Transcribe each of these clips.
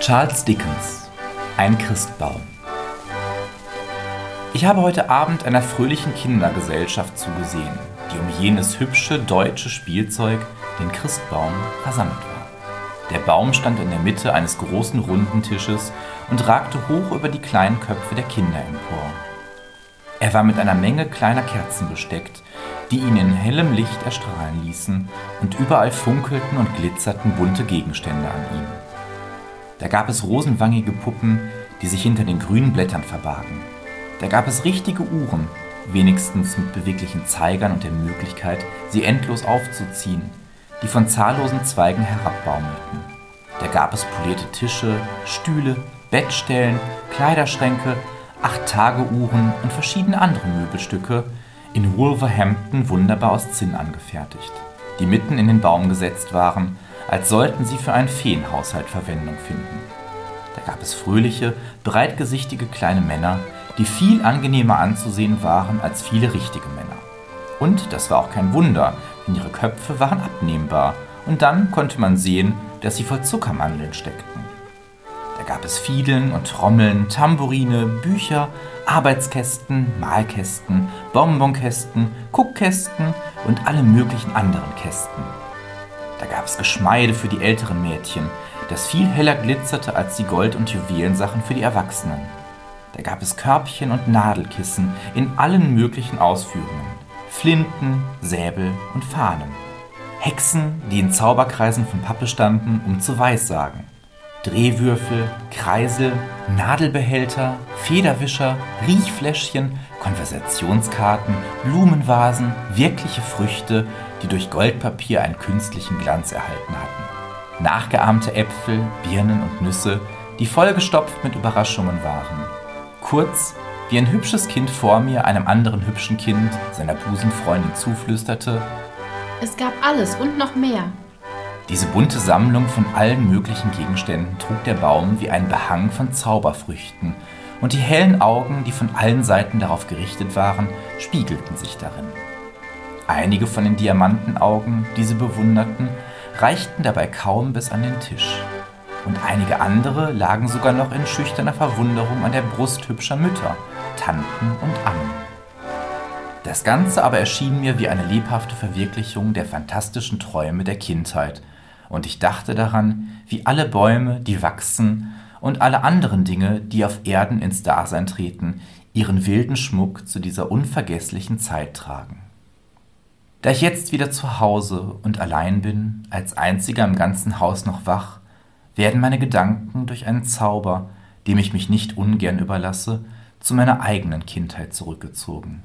Charles Dickens Ein Christbaum Ich habe heute Abend einer fröhlichen Kindergesellschaft zugesehen, die um jenes hübsche deutsche Spielzeug, den Christbaum, versammelt war. Der Baum stand in der Mitte eines großen runden Tisches und ragte hoch über die kleinen Köpfe der Kinder empor. Er war mit einer Menge kleiner Kerzen besteckt, die ihn in hellem Licht erstrahlen ließen, und überall funkelten und glitzerten bunte Gegenstände an ihm. Da gab es rosenwangige Puppen, die sich hinter den grünen Blättern verbargen. Da gab es richtige Uhren, wenigstens mit beweglichen Zeigern und der Möglichkeit, sie endlos aufzuziehen, die von zahllosen Zweigen herabbaumelten. Da gab es polierte Tische, Stühle, Bettstellen, Kleiderschränke, Acht-Tage-Uhren und verschiedene andere Möbelstücke, in Wolverhampton wunderbar aus Zinn angefertigt, die mitten in den Baum gesetzt waren als sollten sie für einen Feenhaushalt Verwendung finden. Da gab es fröhliche, breitgesichtige kleine Männer, die viel angenehmer anzusehen waren als viele richtige Männer. Und das war auch kein Wunder, denn ihre Köpfe waren abnehmbar und dann konnte man sehen, dass sie voll Zuckermandeln steckten. Da gab es Fiedeln und Trommeln, Tambourine, Bücher, Arbeitskästen, Malkästen, Bonbonkästen, Kuckkästen und alle möglichen anderen Kästen. Da gab es Geschmeide für die älteren Mädchen, das viel heller glitzerte als die Gold- und Juwelensachen für die Erwachsenen. Da gab es Körbchen und Nadelkissen in allen möglichen Ausführungen, Flinten, Säbel und Fahnen. Hexen, die in Zauberkreisen von Pappe standen, um zu Weissagen. Drehwürfel, Kreisel, Nadelbehälter, Federwischer, Riechfläschchen, Konversationskarten, Blumenvasen, wirkliche Früchte die durch Goldpapier einen künstlichen Glanz erhalten hatten. Nachgeahmte Äpfel, Birnen und Nüsse, die vollgestopft mit Überraschungen waren. Kurz, wie ein hübsches Kind vor mir einem anderen hübschen Kind, seiner Busenfreundin zuflüsterte, es gab alles und noch mehr. Diese bunte Sammlung von allen möglichen Gegenständen trug der Baum wie ein Behang von Zauberfrüchten, und die hellen Augen, die von allen Seiten darauf gerichtet waren, spiegelten sich darin. Einige von den Diamantenaugen, die sie bewunderten, reichten dabei kaum bis an den Tisch. Und einige andere lagen sogar noch in schüchterner Verwunderung an der Brust hübscher Mütter, Tanten und Ammen. Das Ganze aber erschien mir wie eine lebhafte Verwirklichung der fantastischen Träume der Kindheit, und ich dachte daran, wie alle Bäume, die wachsen, und alle anderen Dinge, die auf Erden ins Dasein treten, ihren wilden Schmuck zu dieser unvergesslichen Zeit tragen. Da ich jetzt wieder zu Hause und allein bin, als einziger im ganzen Haus noch wach, werden meine Gedanken durch einen Zauber, dem ich mich nicht ungern überlasse, zu meiner eigenen Kindheit zurückgezogen.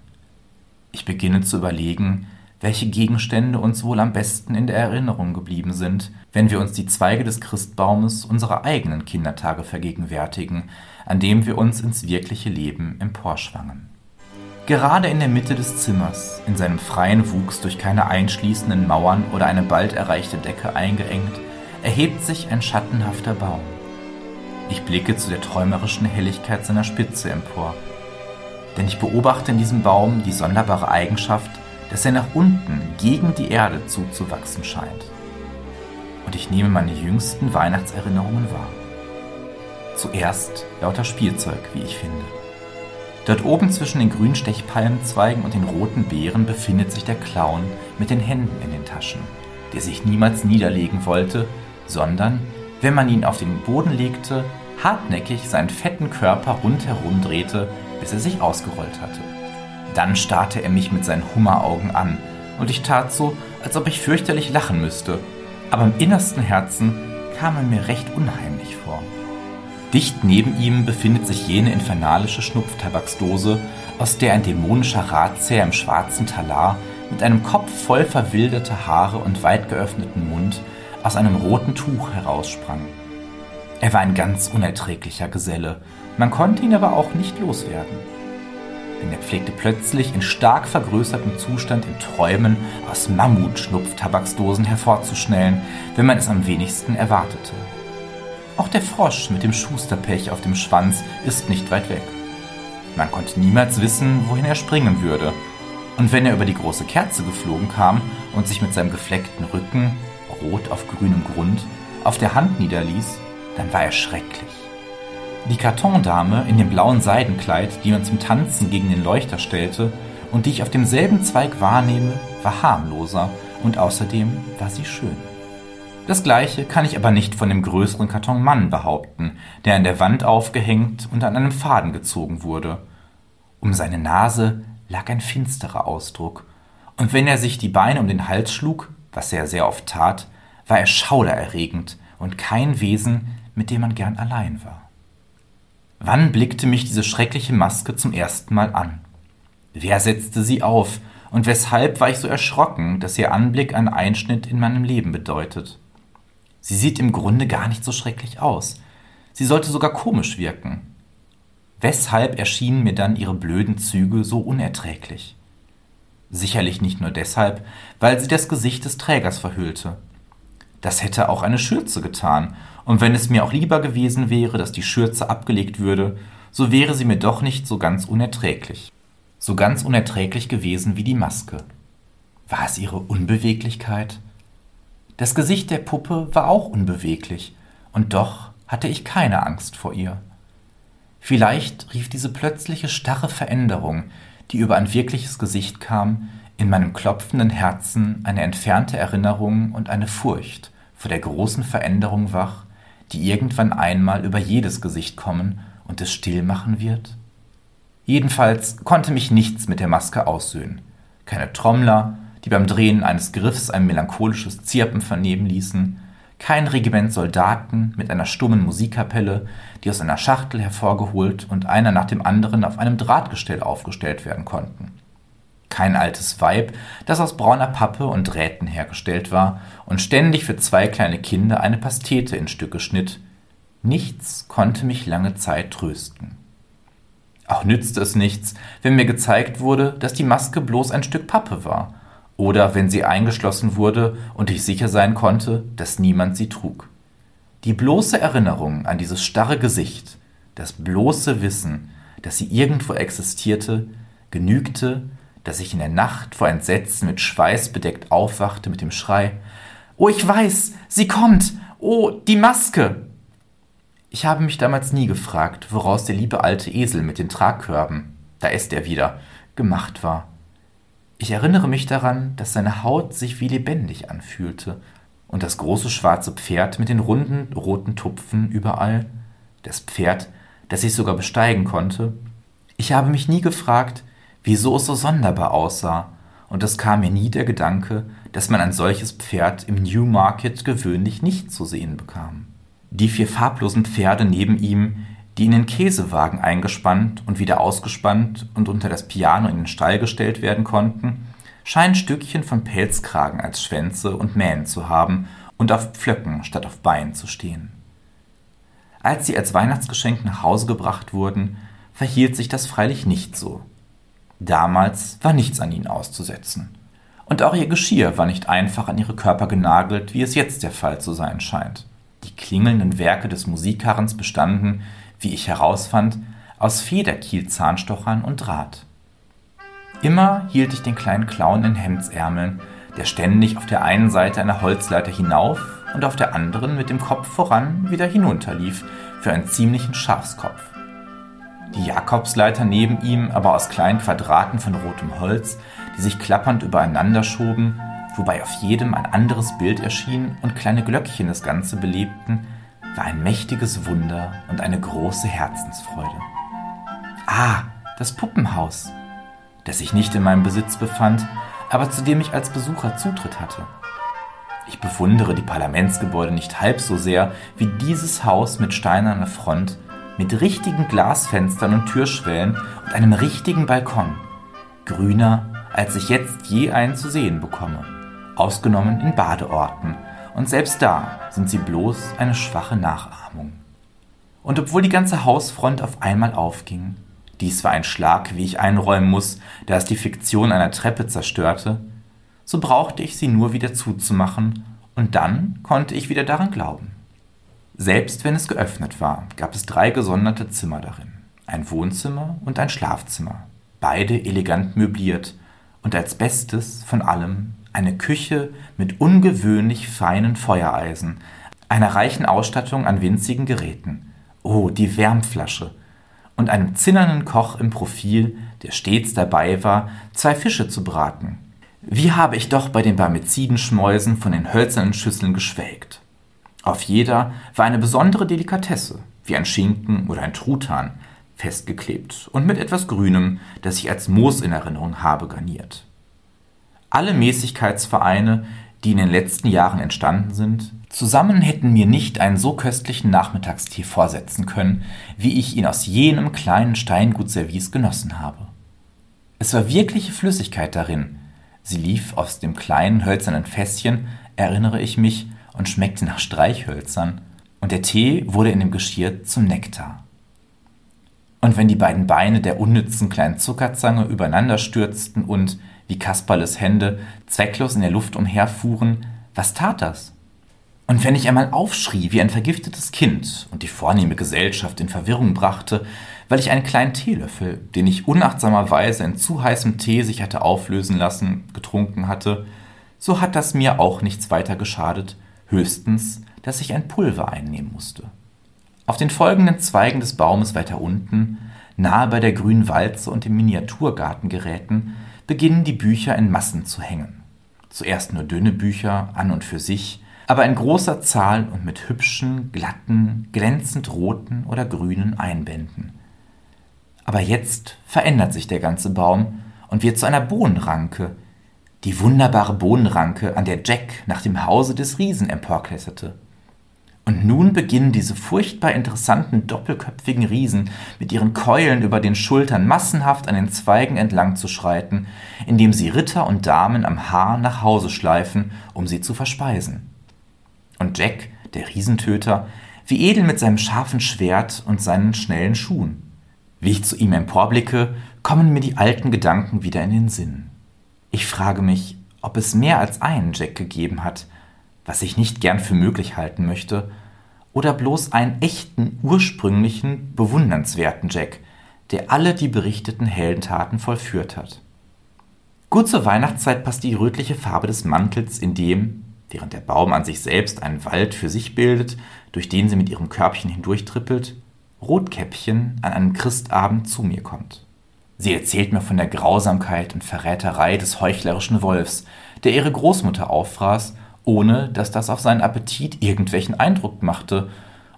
Ich beginne zu überlegen, welche Gegenstände uns wohl am besten in der Erinnerung geblieben sind, wenn wir uns die Zweige des Christbaumes unserer eigenen Kindertage vergegenwärtigen, an dem wir uns ins wirkliche Leben emporschwangen. Gerade in der Mitte des Zimmers, in seinem freien Wuchs durch keine einschließenden Mauern oder eine bald erreichte Decke eingeengt, erhebt sich ein schattenhafter Baum. Ich blicke zu der träumerischen Helligkeit seiner Spitze empor, denn ich beobachte in diesem Baum die sonderbare Eigenschaft, dass er nach unten gegen die Erde zuzuwachsen scheint. Und ich nehme meine jüngsten Weihnachtserinnerungen wahr. Zuerst lauter Spielzeug, wie ich finde. Dort oben zwischen den grünen Stechpalmenzweigen und den roten Beeren befindet sich der Clown mit den Händen in den Taschen, der sich niemals niederlegen wollte, sondern, wenn man ihn auf den Boden legte, hartnäckig seinen fetten Körper rundherum drehte, bis er sich ausgerollt hatte. Dann starrte er mich mit seinen Hummeraugen an, und ich tat so, als ob ich fürchterlich lachen müsste, aber im innersten Herzen kam er mir recht unheimlich vor. Dicht neben ihm befindet sich jene infernalische Schnupftabaksdose, aus der ein dämonischer Ratsherr im schwarzen Talar mit einem Kopf voll verwilderter Haare und weit geöffneten Mund aus einem roten Tuch heraussprang. Er war ein ganz unerträglicher Geselle, man konnte ihn aber auch nicht loswerden. Denn er pflegte plötzlich in stark vergrößertem Zustand in Träumen aus Mammut-Schnupftabaksdosen hervorzuschnellen, wenn man es am wenigsten erwartete. Auch der Frosch mit dem Schusterpech auf dem Schwanz ist nicht weit weg. Man konnte niemals wissen, wohin er springen würde. Und wenn er über die große Kerze geflogen kam und sich mit seinem gefleckten Rücken, rot auf grünem Grund, auf der Hand niederließ, dann war er schrecklich. Die Kartondame in dem blauen Seidenkleid, die man zum Tanzen gegen den Leuchter stellte und die ich auf demselben Zweig wahrnehme, war harmloser und außerdem war sie schön. Das gleiche kann ich aber nicht von dem größeren Kartonmann behaupten, der an der Wand aufgehängt und an einem Faden gezogen wurde. Um seine Nase lag ein finsterer Ausdruck, und wenn er sich die Beine um den Hals schlug, was er sehr oft tat, war er schaudererregend und kein Wesen, mit dem man gern allein war. Wann blickte mich diese schreckliche Maske zum ersten Mal an? Wer setzte sie auf, und weshalb war ich so erschrocken, dass ihr Anblick einen Einschnitt in meinem Leben bedeutet? Sie sieht im Grunde gar nicht so schrecklich aus. Sie sollte sogar komisch wirken. Weshalb erschienen mir dann ihre blöden Züge so unerträglich? Sicherlich nicht nur deshalb, weil sie das Gesicht des Trägers verhüllte. Das hätte auch eine Schürze getan, und wenn es mir auch lieber gewesen wäre, dass die Schürze abgelegt würde, so wäre sie mir doch nicht so ganz unerträglich. So ganz unerträglich gewesen wie die Maske. War es ihre Unbeweglichkeit? Das Gesicht der Puppe war auch unbeweglich, und doch hatte ich keine Angst vor ihr. Vielleicht rief diese plötzliche starre Veränderung, die über ein wirkliches Gesicht kam, in meinem klopfenden Herzen eine entfernte Erinnerung und eine Furcht vor der großen Veränderung wach, die irgendwann einmal über jedes Gesicht kommen und es still machen wird? Jedenfalls konnte mich nichts mit der Maske aussöhnen. Keine Trommler, die beim Drehen eines Griffs ein melancholisches Zirpen vernehmen ließen, kein Regiment Soldaten mit einer stummen Musikkapelle, die aus einer Schachtel hervorgeholt und einer nach dem anderen auf einem Drahtgestell aufgestellt werden konnten. Kein altes Weib, das aus brauner Pappe und Drähten hergestellt war und ständig für zwei kleine Kinder eine Pastete in Stücke schnitt. Nichts konnte mich lange Zeit trösten. Auch nützte es nichts, wenn mir gezeigt wurde, dass die Maske bloß ein Stück Pappe war oder wenn sie eingeschlossen wurde und ich sicher sein konnte, dass niemand sie trug. Die bloße Erinnerung an dieses starre Gesicht, das bloße Wissen, dass sie irgendwo existierte, genügte, dass ich in der Nacht vor Entsetzen mit Schweiß bedeckt aufwachte mit dem Schrei Oh, ich weiß, sie kommt. Oh, die Maske. Ich habe mich damals nie gefragt, woraus der liebe alte Esel mit den Tragkörben, da ist er wieder, gemacht war. Ich erinnere mich daran, dass seine Haut sich wie lebendig anfühlte und das große schwarze Pferd mit den runden roten Tupfen überall, das Pferd, das ich sogar besteigen konnte. Ich habe mich nie gefragt, wieso es so sonderbar aussah, und es kam mir nie der Gedanke, dass man ein solches Pferd im Newmarket gewöhnlich nicht zu sehen bekam. Die vier farblosen Pferde neben ihm die in den Käsewagen eingespannt und wieder ausgespannt und unter das Piano in den Stall gestellt werden konnten, scheinen Stückchen von Pelzkragen als Schwänze und Mähen zu haben und auf Pflöcken statt auf Beinen zu stehen. Als sie als Weihnachtsgeschenk nach Hause gebracht wurden, verhielt sich das freilich nicht so. Damals war nichts an ihnen auszusetzen. Und auch ihr Geschirr war nicht einfach an ihre Körper genagelt, wie es jetzt der Fall zu sein scheint. Die klingelnden Werke des Musikkarrens bestanden, wie ich herausfand, aus Federkiel-Zahnstochern und Draht. Immer hielt ich den kleinen Clown in Hemdsärmeln, der ständig auf der einen Seite einer Holzleiter hinauf und auf der anderen mit dem Kopf voran wieder hinunterlief für einen ziemlichen Schafskopf. Die Jakobsleiter neben ihm aber aus kleinen Quadraten von rotem Holz, die sich klappernd übereinander schoben, wobei auf jedem ein anderes Bild erschien und kleine Glöckchen das Ganze belebten, war ein mächtiges Wunder und eine große Herzensfreude. Ah, das Puppenhaus, das sich nicht in meinem Besitz befand, aber zu dem ich als Besucher Zutritt hatte. Ich bewundere die Parlamentsgebäude nicht halb so sehr wie dieses Haus mit steinerner Front, mit richtigen Glasfenstern und Türschwellen und einem richtigen Balkon, grüner, als ich jetzt je einen zu sehen bekomme, ausgenommen in Badeorten, und selbst da sind sie bloß eine schwache Nachahmung. Und obwohl die ganze Hausfront auf einmal aufging, dies war ein Schlag, wie ich einräumen muss, da es die Fiktion einer Treppe zerstörte, so brauchte ich sie nur wieder zuzumachen, und dann konnte ich wieder daran glauben. Selbst wenn es geöffnet war, gab es drei gesonderte Zimmer darin, ein Wohnzimmer und ein Schlafzimmer, beide elegant möbliert und als Bestes von allem eine Küche mit ungewöhnlich feinen Feuereisen, einer reichen Ausstattung an winzigen Geräten. Oh, die Wärmflasche. Und einem zinnernen Koch im Profil, der stets dabei war, zwei Fische zu braten. Wie habe ich doch bei den Barmezidenschmäusen von den hölzernen Schüsseln geschwelgt. Auf jeder war eine besondere Delikatesse, wie ein Schinken oder ein Truthahn, festgeklebt und mit etwas Grünem, das ich als Moos in Erinnerung habe, garniert. Alle Mäßigkeitsvereine, die in den letzten Jahren entstanden sind, zusammen hätten mir nicht einen so köstlichen Nachmittagstee vorsetzen können, wie ich ihn aus jenem kleinen Steingutservice genossen habe. Es war wirkliche Flüssigkeit darin. Sie lief aus dem kleinen hölzernen Fässchen, erinnere ich mich, und schmeckte nach Streichhölzern, und der Tee wurde in dem Geschirr zum Nektar. Und wenn die beiden Beine der unnützen kleinen Zuckerzange übereinander stürzten und, wie Kasperles Hände, zwecklos in der Luft umherfuhren, was tat das? Und wenn ich einmal aufschrie wie ein vergiftetes Kind und die vornehme Gesellschaft in Verwirrung brachte, weil ich einen kleinen Teelöffel, den ich unachtsamerweise in zu heißem Tee sich hatte auflösen lassen, getrunken hatte, so hat das mir auch nichts weiter geschadet, höchstens, dass ich ein Pulver einnehmen musste. Auf den folgenden Zweigen des Baumes weiter unten, nahe bei der grünen Walze und den Miniaturgartengeräten, beginnen die Bücher in Massen zu hängen. Zuerst nur dünne Bücher an und für sich, aber in großer Zahl und mit hübschen, glatten, glänzend roten oder grünen Einbänden. Aber jetzt verändert sich der ganze Baum und wird zu einer Bohnenranke, die wunderbare Bohnenranke, an der Jack nach dem Hause des Riesen emporkletterte. Und nun beginnen diese furchtbar interessanten doppelköpfigen Riesen mit ihren Keulen über den Schultern massenhaft an den Zweigen entlang zu schreiten, indem sie Ritter und Damen am Haar nach Hause schleifen, um sie zu verspeisen. Und Jack, der Riesentöter, wie edel mit seinem scharfen Schwert und seinen schnellen Schuhen. Wie ich zu ihm emporblicke, kommen mir die alten Gedanken wieder in den Sinn. Ich frage mich, ob es mehr als einen Jack gegeben hat, was ich nicht gern für möglich halten möchte, oder bloß einen echten, ursprünglichen, bewundernswerten Jack, der alle die berichteten Heldentaten vollführt hat. Gut zur Weihnachtszeit passt die rötliche Farbe des Mantels, in dem, während der Baum an sich selbst einen Wald für sich bildet, durch den sie mit ihrem Körbchen hindurchtrippelt, Rotkäppchen an einem Christabend zu mir kommt. Sie erzählt mir von der Grausamkeit und Verräterei des heuchlerischen Wolfs, der ihre Großmutter auffraß ohne dass das auf seinen Appetit irgendwelchen Eindruck machte,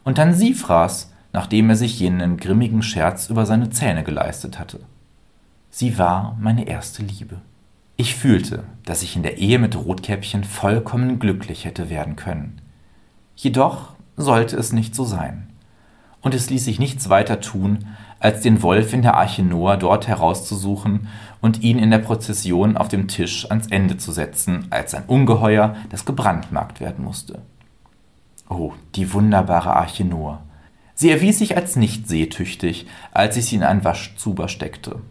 und dann sie fraß, nachdem er sich jenen grimmigen Scherz über seine Zähne geleistet hatte. Sie war meine erste Liebe. Ich fühlte, dass ich in der Ehe mit Rotkäppchen vollkommen glücklich hätte werden können. Jedoch sollte es nicht so sein. Und es ließ sich nichts weiter tun, als den Wolf in der Arche Noah dort herauszusuchen und ihn in der Prozession auf dem Tisch ans Ende zu setzen, als ein Ungeheuer, das gebrandmarkt werden musste. Oh, die wunderbare Arche Noah. Sie erwies sich als nicht seetüchtig, als ich sie in einen Waschzuber steckte.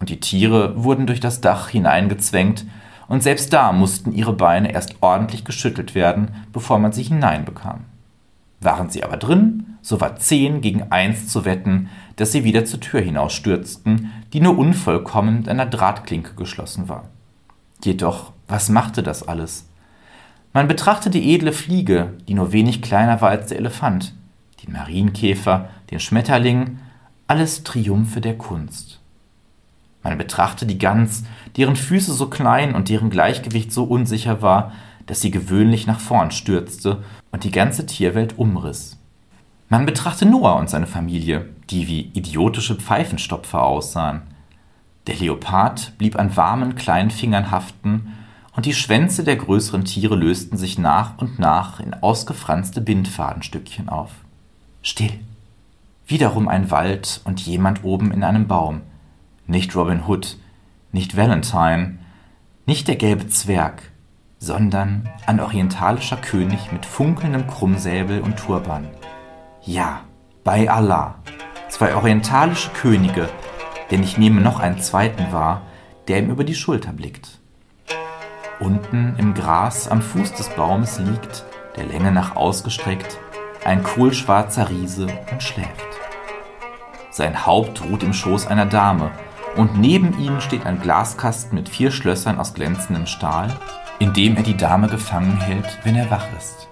Und die Tiere wurden durch das Dach hineingezwängt, und selbst da mussten ihre Beine erst ordentlich geschüttelt werden, bevor man sie hineinbekam. Waren sie aber drin, so war zehn gegen eins zu wetten, dass sie wieder zur Tür hinausstürzten, die nur unvollkommen mit einer Drahtklinke geschlossen war. Jedoch, was machte das alles? Man betrachtete die edle Fliege, die nur wenig kleiner war als der Elefant, den Marienkäfer, den Schmetterling, alles Triumphe der Kunst. Man betrachtete die Gans, deren Füße so klein und deren Gleichgewicht so unsicher war, dass sie gewöhnlich nach vorn stürzte und die ganze Tierwelt umriss. Man betrachte Noah und seine Familie, die wie idiotische Pfeifenstopfer aussahen. Der Leopard blieb an warmen kleinen Fingern haften, und die Schwänze der größeren Tiere lösten sich nach und nach in ausgefranste Bindfadenstückchen auf. Still. Wiederum ein Wald und jemand oben in einem Baum. Nicht Robin Hood, nicht Valentine, nicht der gelbe Zwerg, sondern ein orientalischer König mit funkelndem Krummsäbel und Turban. Ja, bei Allah. Zwei orientalische Könige, denn ich nehme noch einen zweiten wahr, der ihm über die Schulter blickt. Unten im Gras am Fuß des Baumes liegt, der Länge nach ausgestreckt, ein kohlschwarzer Riese und schläft. Sein Haupt ruht im Schoß einer Dame, und neben ihnen steht ein Glaskasten mit vier Schlössern aus glänzendem Stahl, in dem er die Dame gefangen hält, wenn er wach ist.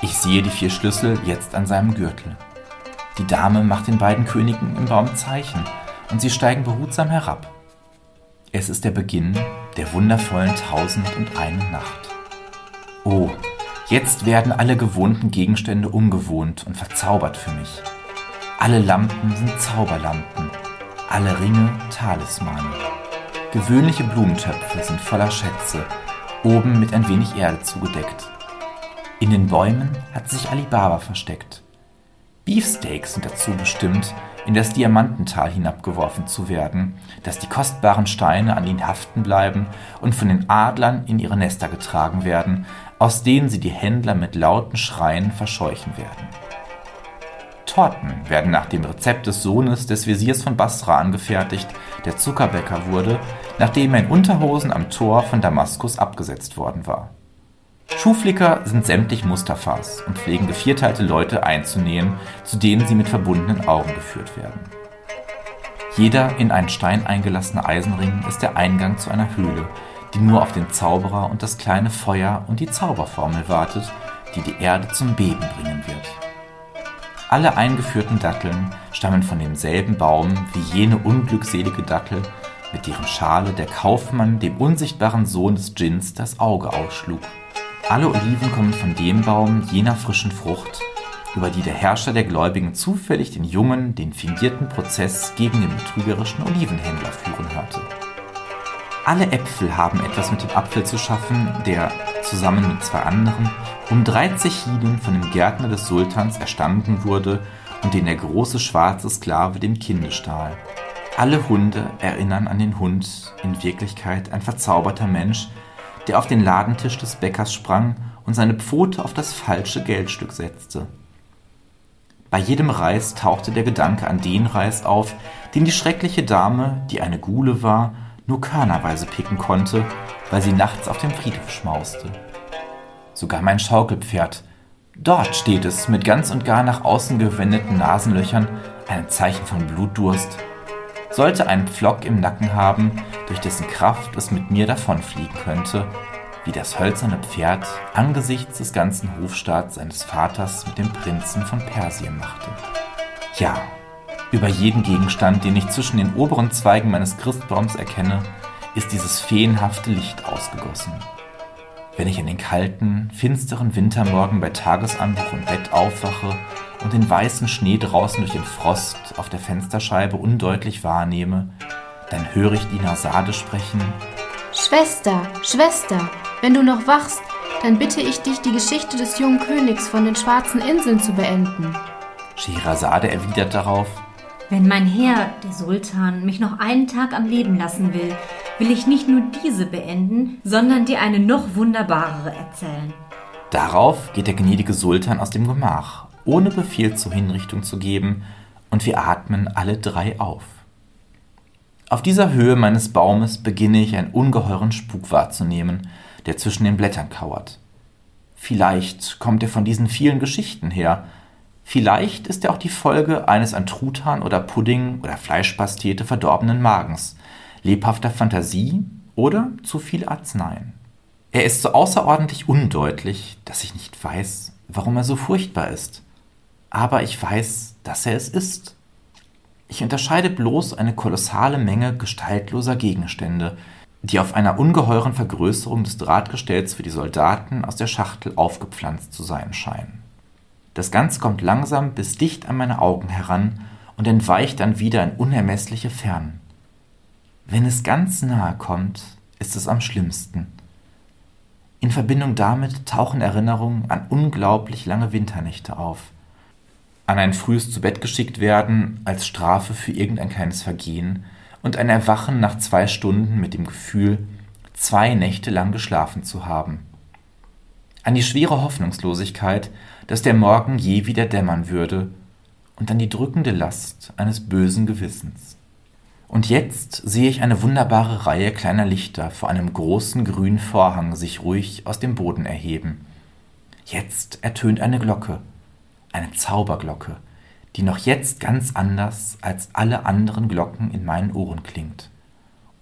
Ich sehe die vier Schlüssel jetzt an seinem Gürtel. Die Dame macht den beiden Königen im Baum Zeichen und sie steigen behutsam herab. Es ist der Beginn der wundervollen Tausend und eine Nacht. Oh, jetzt werden alle gewohnten Gegenstände ungewohnt und verzaubert für mich. Alle Lampen sind Zauberlampen, alle Ringe Talismane. Gewöhnliche Blumentöpfe sind voller Schätze, oben mit ein wenig Erde zugedeckt. In den Bäumen hat sich Alibaba versteckt. Beefsteaks sind dazu bestimmt, in das Diamantental hinabgeworfen zu werden, dass die kostbaren Steine an ihnen haften bleiben und von den Adlern in ihre Nester getragen werden, aus denen sie die Händler mit lauten Schreien verscheuchen werden. Torten werden nach dem Rezept des Sohnes des Wesirs von Basra angefertigt, der Zuckerbäcker wurde, nachdem er in Unterhosen am Tor von Damaskus abgesetzt worden war. Schuhflicker sind sämtlich Mustafas und pflegen gevierteilte Leute einzunähen, zu denen sie mit verbundenen Augen geführt werden. Jeder in einen Stein eingelassener Eisenring ist der Eingang zu einer Höhle, die nur auf den Zauberer und das kleine Feuer und die Zauberformel wartet, die die Erde zum Beben bringen wird. Alle eingeführten Datteln stammen von demselben Baum wie jene unglückselige Dattel, mit deren Schale der Kaufmann dem unsichtbaren Sohn des Djinns das Auge ausschlug. Alle Oliven kommen von dem Baum jener frischen Frucht, über die der Herrscher der Gläubigen zufällig den jungen, den fingierten Prozess gegen den betrügerischen Olivenhändler führen hörte. Alle Äpfel haben etwas mit dem Apfel zu schaffen, der, zusammen mit zwei anderen, um drei Zechinen von dem Gärtner des Sultans erstanden wurde und den der große schwarze Sklave dem Kinde stahl. Alle Hunde erinnern an den Hund, in Wirklichkeit ein verzauberter Mensch, der auf den Ladentisch des Bäckers sprang und seine Pfote auf das falsche Geldstück setzte. Bei jedem Reis tauchte der Gedanke an den Reis auf, den die schreckliche Dame, die eine Gule war, nur körnerweise picken konnte, weil sie nachts auf dem Friedhof schmauste. Sogar mein Schaukelpferd, dort steht es mit ganz und gar nach außen gewendeten Nasenlöchern, ein Zeichen von Blutdurst, sollte einen Pflock im Nacken haben, durch dessen Kraft es mit mir davonfliegen könnte, wie das hölzerne Pferd angesichts des ganzen Hofstaats seines Vaters mit dem Prinzen von Persien machte. Ja, über jeden Gegenstand, den ich zwischen den oberen Zweigen meines Christbaums erkenne, ist dieses feenhafte Licht ausgegossen. Wenn ich in den kalten, finsteren Wintermorgen bei Tagesanbruch im Bett aufwache und den weißen Schnee draußen durch den Frost auf der Fensterscheibe undeutlich wahrnehme, dann höre ich die Nasade sprechen. Schwester, Schwester, wenn du noch wachst, dann bitte ich dich, die Geschichte des jungen Königs von den schwarzen Inseln zu beenden. Scheherazade erwidert darauf. Wenn mein Herr, der Sultan, mich noch einen Tag am Leben lassen will, will ich nicht nur diese beenden, sondern dir eine noch wunderbarere erzählen. Darauf geht der gnädige Sultan aus dem Gemach ohne Befehl zur Hinrichtung zu geben, und wir atmen alle drei auf. Auf dieser Höhe meines Baumes beginne ich einen ungeheuren Spuk wahrzunehmen, der zwischen den Blättern kauert. Vielleicht kommt er von diesen vielen Geschichten her, vielleicht ist er auch die Folge eines an Truthahn oder Pudding oder Fleischpastete verdorbenen Magens, lebhafter Fantasie oder zu viel Arzneien. Er ist so außerordentlich undeutlich, dass ich nicht weiß, warum er so furchtbar ist aber ich weiß, dass er es ist. Ich unterscheide bloß eine kolossale Menge gestaltloser Gegenstände, die auf einer ungeheuren Vergrößerung des Drahtgestells für die Soldaten aus der Schachtel aufgepflanzt zu sein scheinen. Das Ganze kommt langsam bis dicht an meine Augen heran und entweicht dann wieder in unermessliche Fernen. Wenn es ganz nahe kommt, ist es am schlimmsten. In Verbindung damit tauchen Erinnerungen an unglaublich lange Winternächte auf – an ein frühes zu Bett geschickt werden als Strafe für irgendein kleines Vergehen und ein Erwachen nach zwei Stunden mit dem Gefühl, zwei Nächte lang geschlafen zu haben. An die schwere Hoffnungslosigkeit, dass der Morgen je wieder dämmern würde, und an die drückende Last eines bösen Gewissens. Und jetzt sehe ich eine wunderbare Reihe kleiner Lichter vor einem großen grünen Vorhang sich ruhig aus dem Boden erheben. Jetzt ertönt eine Glocke, eine Zauberglocke, die noch jetzt ganz anders als alle anderen Glocken in meinen Ohren klingt.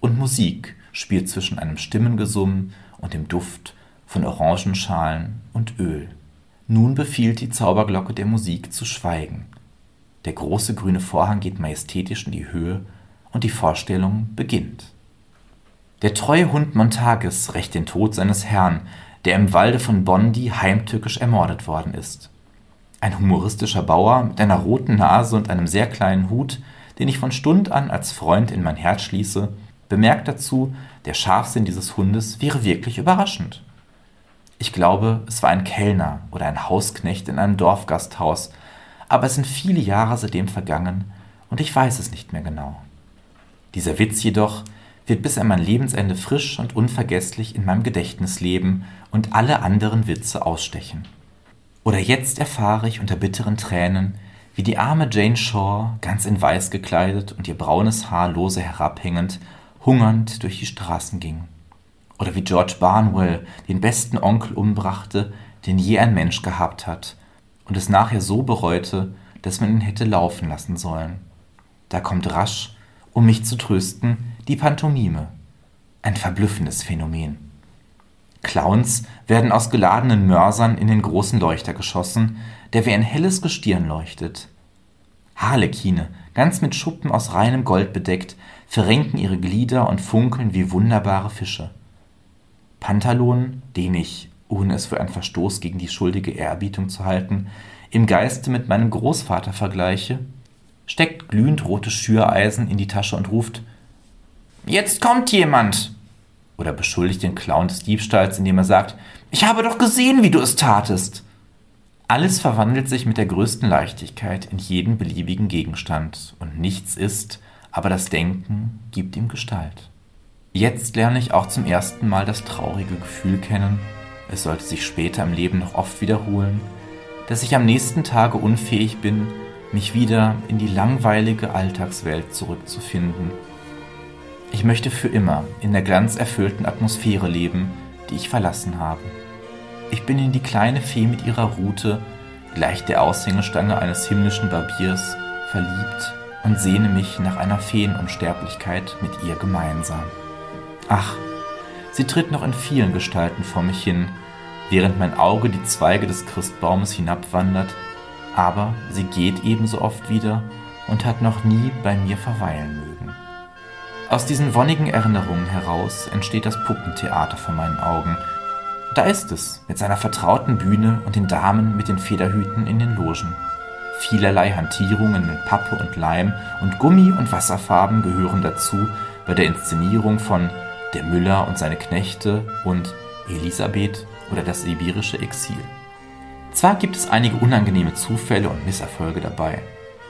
Und Musik spielt zwischen einem Stimmengesumm und dem Duft von Orangenschalen und Öl. Nun befiehlt die Zauberglocke der Musik zu schweigen. Der große grüne Vorhang geht majestätisch in die Höhe und die Vorstellung beginnt. Der treue Hund Montages rächt den Tod seines Herrn, der im Walde von Bondi heimtückisch ermordet worden ist. Ein humoristischer Bauer mit einer roten Nase und einem sehr kleinen Hut, den ich von Stund an als Freund in mein Herz schließe, bemerkt dazu, der Scharfsinn dieses Hundes wäre wirklich überraschend. Ich glaube, es war ein Kellner oder ein Hausknecht in einem Dorfgasthaus, aber es sind viele Jahre seitdem vergangen und ich weiß es nicht mehr genau. Dieser Witz jedoch wird bis an mein Lebensende frisch und unvergesslich in meinem Gedächtnis leben und alle anderen Witze ausstechen. Oder jetzt erfahre ich unter bitteren Tränen, wie die arme Jane Shaw, ganz in weiß gekleidet und ihr braunes Haar lose herabhängend, hungernd durch die Straßen ging. Oder wie George Barnwell den besten Onkel umbrachte, den je ein Mensch gehabt hat, und es nachher so bereute, dass man ihn hätte laufen lassen sollen. Da kommt rasch, um mich zu trösten, die Pantomime. Ein verblüffendes Phänomen. Clowns werden aus geladenen Mörsern in den großen Leuchter geschossen, der wie ein helles Gestirn leuchtet. Harlekine, ganz mit Schuppen aus reinem Gold bedeckt, verrenken ihre Glieder und funkeln wie wunderbare Fische. Pantalon, den ich, ohne es für einen Verstoß gegen die schuldige Ehrerbietung zu halten, im Geiste mit meinem Großvater vergleiche, steckt glühend rote Schüreisen in die Tasche und ruft Jetzt kommt jemand oder beschuldigt den Clown des Diebstahls, indem er sagt Ich habe doch gesehen, wie du es tatest. Alles verwandelt sich mit der größten Leichtigkeit in jeden beliebigen Gegenstand, und nichts ist, aber das Denken gibt ihm Gestalt. Jetzt lerne ich auch zum ersten Mal das traurige Gefühl kennen, es sollte sich später im Leben noch oft wiederholen, dass ich am nächsten Tage unfähig bin, mich wieder in die langweilige Alltagswelt zurückzufinden. Ich möchte für immer in der glanzerfüllten Atmosphäre leben, die ich verlassen habe. Ich bin in die kleine Fee mit ihrer Rute, gleich der Aushängestange eines himmlischen Barbiers, verliebt und sehne mich nach einer Feenunsterblichkeit mit ihr gemeinsam. Ach, sie tritt noch in vielen Gestalten vor mich hin, während mein Auge die Zweige des Christbaumes hinabwandert, aber sie geht ebenso oft wieder und hat noch nie bei mir verweilen mögen. Aus diesen wonnigen Erinnerungen heraus entsteht das Puppentheater vor meinen Augen. Da ist es, mit seiner vertrauten Bühne und den Damen mit den Federhüten in den Logen. Vielerlei Hantierungen mit Pappe und Leim und Gummi und Wasserfarben gehören dazu bei der Inszenierung von Der Müller und seine Knechte und Elisabeth oder das sibirische Exil. Zwar gibt es einige unangenehme Zufälle und Misserfolge dabei.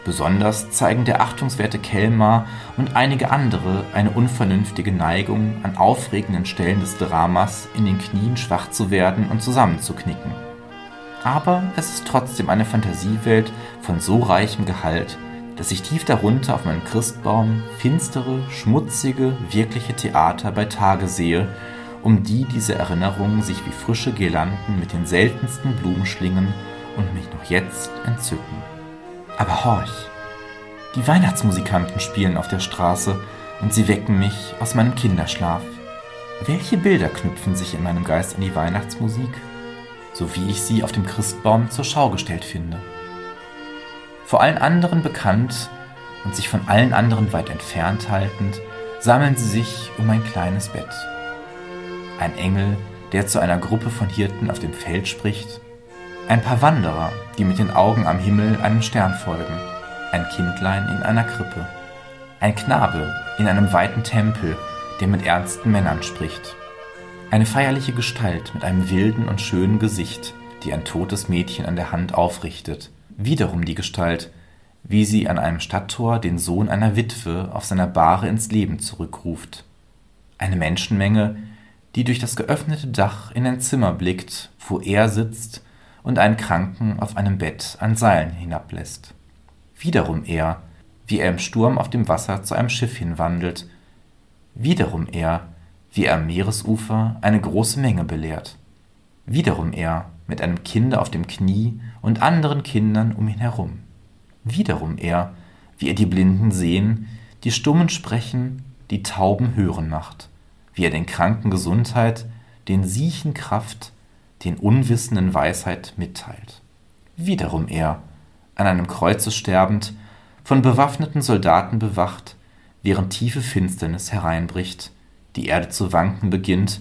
Besonders zeigen der achtungswerte Kelmar und einige andere eine unvernünftige Neigung, an aufregenden Stellen des Dramas in den Knien schwach zu werden und zusammenzuknicken. Aber es ist trotzdem eine Fantasiewelt von so reichem Gehalt, dass ich tief darunter auf meinem Christbaum finstere, schmutzige, wirkliche Theater bei Tage sehe, um die diese Erinnerungen sich wie frische Girlanden mit den seltensten Blumen schlingen und mich noch jetzt entzücken. Aber horch! Die Weihnachtsmusikanten spielen auf der Straße und sie wecken mich aus meinem Kinderschlaf. Welche Bilder knüpfen sich in meinem Geist an die Weihnachtsmusik? so wie ich sie auf dem Christbaum zur Schau gestellt finde. Vor allen anderen bekannt und sich von allen anderen weit entfernt haltend, sammeln sie sich um ein kleines Bett. Ein Engel, der zu einer Gruppe von Hirten auf dem Feld spricht, ein paar Wanderer, die mit den Augen am Himmel einem Stern folgen, ein Kindlein in einer Krippe, ein Knabe in einem weiten Tempel, der mit ernsten Männern spricht, eine feierliche Gestalt mit einem wilden und schönen Gesicht, die ein totes Mädchen an der Hand aufrichtet. Wiederum die Gestalt, wie sie an einem Stadttor den Sohn einer Witwe auf seiner Bahre ins Leben zurückruft. Eine Menschenmenge, die durch das geöffnete Dach in ein Zimmer blickt, wo er sitzt und einen Kranken auf einem Bett an Seilen hinablässt. Wiederum er, wie er im Sturm auf dem Wasser zu einem Schiff hinwandelt. Wiederum er, wie er am Meeresufer eine große Menge belehrt. Wiederum er mit einem Kinde auf dem Knie und anderen Kindern um ihn herum. Wiederum er, wie er die Blinden sehen, die Stummen sprechen, die Tauben hören macht, wie er den Kranken Gesundheit, den Siechen Kraft, den Unwissenden Weisheit mitteilt. Wiederum er, an einem Kreuze sterbend, von bewaffneten Soldaten bewacht, während tiefe Finsternis hereinbricht, die Erde zu wanken beginnt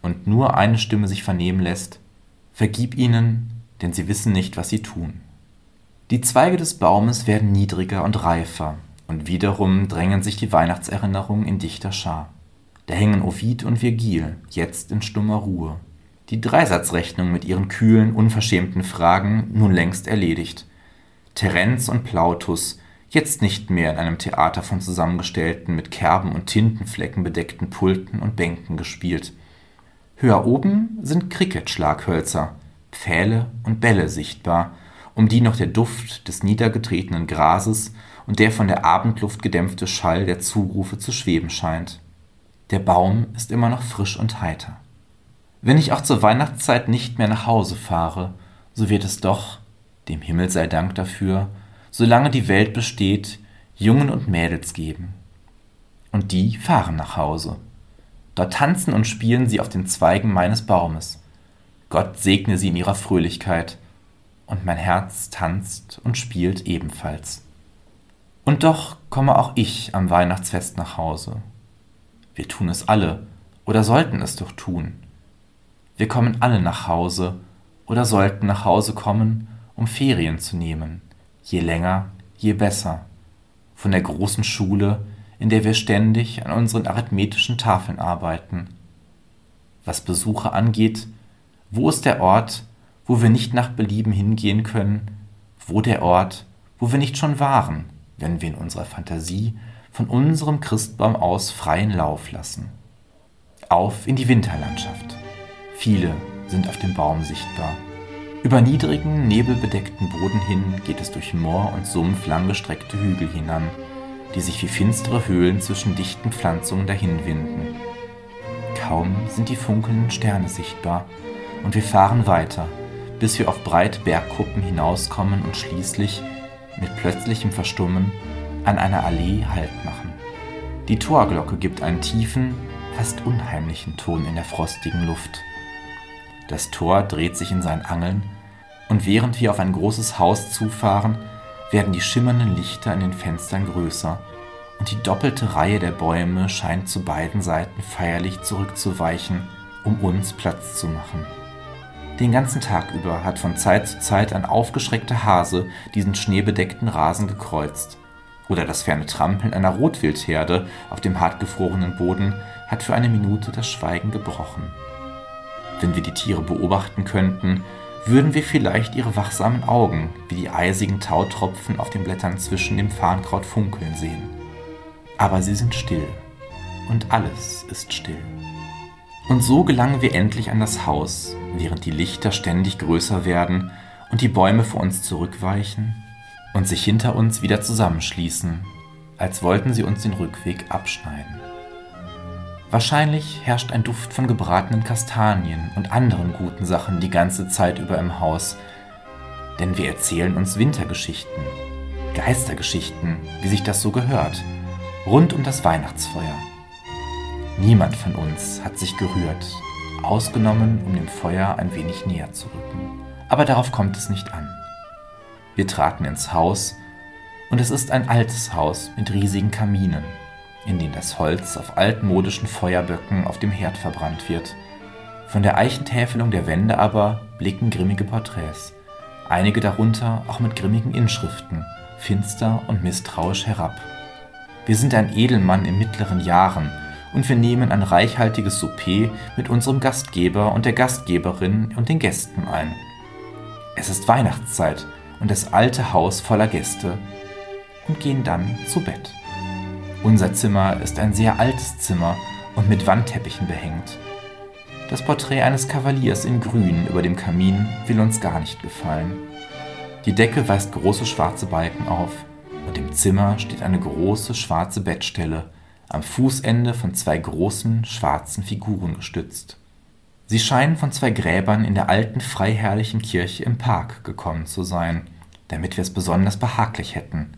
und nur eine Stimme sich vernehmen lässt, Vergib ihnen, denn sie wissen nicht, was sie tun. Die Zweige des Baumes werden niedriger und reifer, und wiederum drängen sich die Weihnachtserinnerungen in dichter Schar. Da hängen Ovid und Virgil, jetzt in stummer Ruhe. Die Dreisatzrechnung mit ihren kühlen, unverschämten Fragen nun längst erledigt. Terenz und Plautus, jetzt nicht mehr in einem Theater von zusammengestellten, mit Kerben und Tintenflecken bedeckten Pulten und Bänken gespielt. Höher oben sind Cricket-Schlaghölzer, Pfähle und Bälle sichtbar, um die noch der Duft des niedergetretenen Grases und der von der Abendluft gedämpfte Schall der Zurufe zu schweben scheint. Der Baum ist immer noch frisch und heiter. Wenn ich auch zur Weihnachtszeit nicht mehr nach Hause fahre, so wird es doch, dem Himmel sei Dank dafür, solange die Welt besteht, Jungen und Mädels geben. Und die fahren nach Hause. Dort tanzen und spielen sie auf den Zweigen meines Baumes. Gott segne sie in ihrer Fröhlichkeit, und mein Herz tanzt und spielt ebenfalls. Und doch komme auch ich am Weihnachtsfest nach Hause. Wir tun es alle, oder sollten es doch tun. Wir kommen alle nach Hause, oder sollten nach Hause kommen, um Ferien zu nehmen, je länger, je besser, von der großen Schule, in der wir ständig an unseren arithmetischen Tafeln arbeiten. Was Besuche angeht, wo ist der Ort, wo wir nicht nach Belieben hingehen können, wo der Ort, wo wir nicht schon waren, wenn wir in unserer Fantasie von unserem Christbaum aus freien Lauf lassen. Auf in die Winterlandschaft. Viele sind auf dem Baum sichtbar. Über niedrigen, nebelbedeckten Boden hin geht es durch Moor und Sumpf langgestreckte Hügel hinan, die sich wie finstere Höhlen zwischen dichten Pflanzungen dahinwinden. Kaum sind die funkelnden Sterne sichtbar, und wir fahren weiter, bis wir auf breite Bergkuppen hinauskommen und schließlich, mit plötzlichem Verstummen, an einer Allee Halt machen. Die Torglocke gibt einen tiefen, fast unheimlichen Ton in der frostigen Luft. Das Tor dreht sich in seinen Angeln, und während wir auf ein großes Haus zufahren, werden die schimmernden Lichter in den Fenstern größer, und die doppelte Reihe der Bäume scheint zu beiden Seiten feierlich zurückzuweichen, um uns Platz zu machen. Den ganzen Tag über hat von Zeit zu Zeit ein aufgeschreckter Hase diesen schneebedeckten Rasen gekreuzt. Oder das ferne Trampeln einer Rotwildherde auf dem hartgefrorenen Boden hat für eine Minute das Schweigen gebrochen. Wenn wir die Tiere beobachten könnten, würden wir vielleicht ihre wachsamen Augen wie die eisigen Tautropfen auf den Blättern zwischen dem Farnkraut funkeln sehen. Aber sie sind still. Und alles ist still. Und so gelangen wir endlich an das Haus, während die Lichter ständig größer werden und die Bäume vor uns zurückweichen und sich hinter uns wieder zusammenschließen, als wollten sie uns den Rückweg abschneiden. Wahrscheinlich herrscht ein Duft von gebratenen Kastanien und anderen guten Sachen die ganze Zeit über im Haus, denn wir erzählen uns Wintergeschichten, Geistergeschichten, wie sich das so gehört, rund um das Weihnachtsfeuer. Niemand von uns hat sich gerührt, ausgenommen, um dem Feuer ein wenig näher zu rücken. Aber darauf kommt es nicht an. Wir traten ins Haus, und es ist ein altes Haus mit riesigen Kaminen, in denen das Holz auf altmodischen Feuerböcken auf dem Herd verbrannt wird. Von der Eichенtäfelung der Wände aber blicken grimmige Porträts, einige darunter auch mit grimmigen Inschriften, finster und misstrauisch herab. Wir sind ein Edelmann in mittleren Jahren, und wir nehmen ein reichhaltiges Souper mit unserem Gastgeber und der Gastgeberin und den Gästen ein. Es ist Weihnachtszeit und das alte Haus voller Gäste und gehen dann zu Bett. Unser Zimmer ist ein sehr altes Zimmer und mit Wandteppichen behängt. Das Porträt eines Kavaliers in Grün über dem Kamin will uns gar nicht gefallen. Die Decke weist große schwarze Balken auf und im Zimmer steht eine große schwarze Bettstelle am Fußende von zwei großen schwarzen Figuren gestützt. Sie scheinen von zwei Gräbern in der alten freiherrlichen Kirche im Park gekommen zu sein, damit wir es besonders behaglich hätten.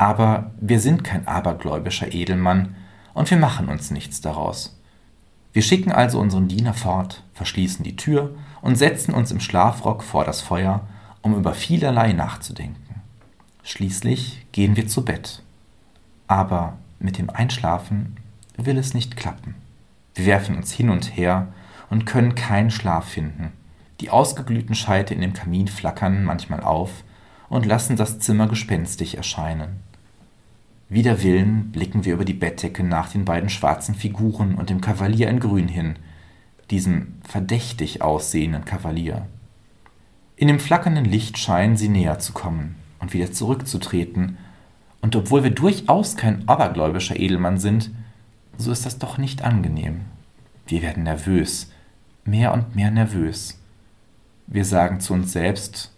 Aber wir sind kein abergläubischer Edelmann und wir machen uns nichts daraus. Wir schicken also unseren Diener fort, verschließen die Tür und setzen uns im Schlafrock vor das Feuer, um über vielerlei nachzudenken. Schließlich gehen wir zu Bett. Aber mit dem Einschlafen will es nicht klappen. Wir werfen uns hin und her und können keinen Schlaf finden. Die ausgeglühten Scheite in dem Kamin flackern manchmal auf und lassen das Zimmer gespenstig erscheinen. Wider Willen blicken wir über die Bettdecke nach den beiden schwarzen Figuren und dem Kavalier in Grün hin, diesem verdächtig aussehenden Kavalier. In dem flackernden Licht scheinen sie näher zu kommen und wieder zurückzutreten, und obwohl wir durchaus kein abergläubischer Edelmann sind, so ist das doch nicht angenehm. Wir werden nervös, mehr und mehr nervös. Wir sagen zu uns selbst,